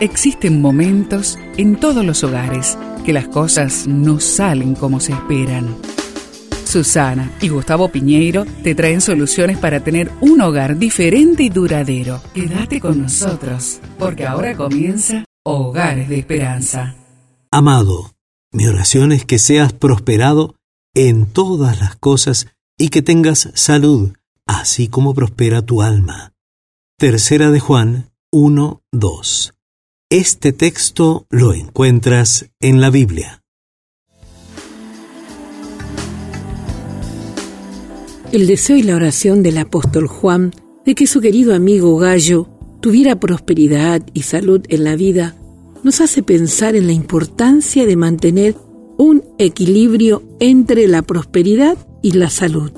Existen momentos en todos los hogares que las cosas no salen como se esperan. Susana y Gustavo Piñeiro te traen soluciones para tener un hogar diferente y duradero. Quédate con nosotros, porque ahora comienza Hogares de Esperanza. Amado, mi oración es que seas prosperado en todas las cosas y que tengas salud, así como prospera tu alma. Tercera de Juan 1, 2. Este texto lo encuentras en la Biblia. El deseo y la oración del apóstol Juan de que su querido amigo Gallo tuviera prosperidad y salud en la vida nos hace pensar en la importancia de mantener un equilibrio entre la prosperidad y la salud.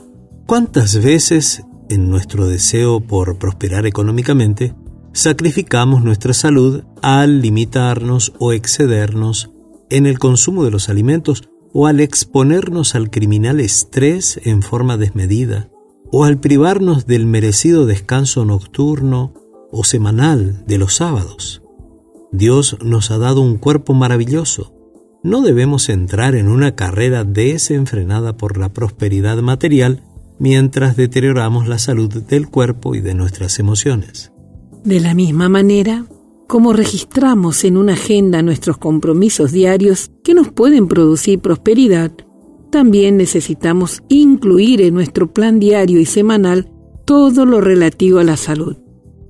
¿Cuántas veces en nuestro deseo por prosperar económicamente sacrificamos nuestra salud al limitarnos o excedernos en el consumo de los alimentos o al exponernos al criminal estrés en forma desmedida o al privarnos del merecido descanso nocturno o semanal de los sábados. Dios nos ha dado un cuerpo maravilloso. No debemos entrar en una carrera desenfrenada por la prosperidad material mientras deterioramos la salud del cuerpo y de nuestras emociones. De la misma manera, como registramos en una agenda nuestros compromisos diarios que nos pueden producir prosperidad, también necesitamos incluir en nuestro plan diario y semanal todo lo relativo a la salud.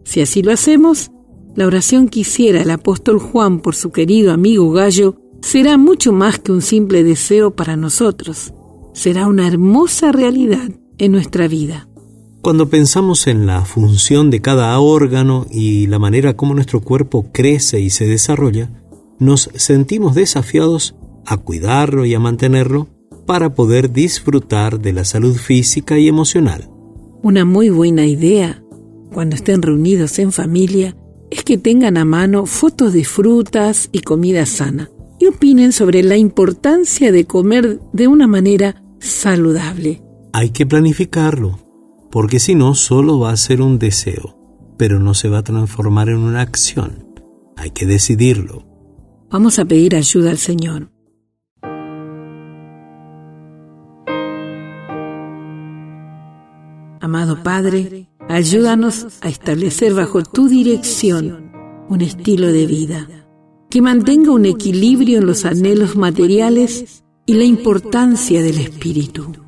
Si así lo hacemos, la oración que hiciera el apóstol Juan por su querido amigo Gallo será mucho más que un simple deseo para nosotros. Será una hermosa realidad en nuestra vida. Cuando pensamos en la función de cada órgano y la manera como nuestro cuerpo crece y se desarrolla, nos sentimos desafiados a cuidarlo y a mantenerlo para poder disfrutar de la salud física y emocional. Una muy buena idea, cuando estén reunidos en familia, es que tengan a mano fotos de frutas y comida sana y opinen sobre la importancia de comer de una manera saludable. Hay que planificarlo, porque si no, solo va a ser un deseo, pero no se va a transformar en una acción. Hay que decidirlo. Vamos a pedir ayuda al Señor. Amado Padre, ayúdanos a establecer bajo tu dirección un estilo de vida que mantenga un equilibrio en los anhelos materiales y la importancia del espíritu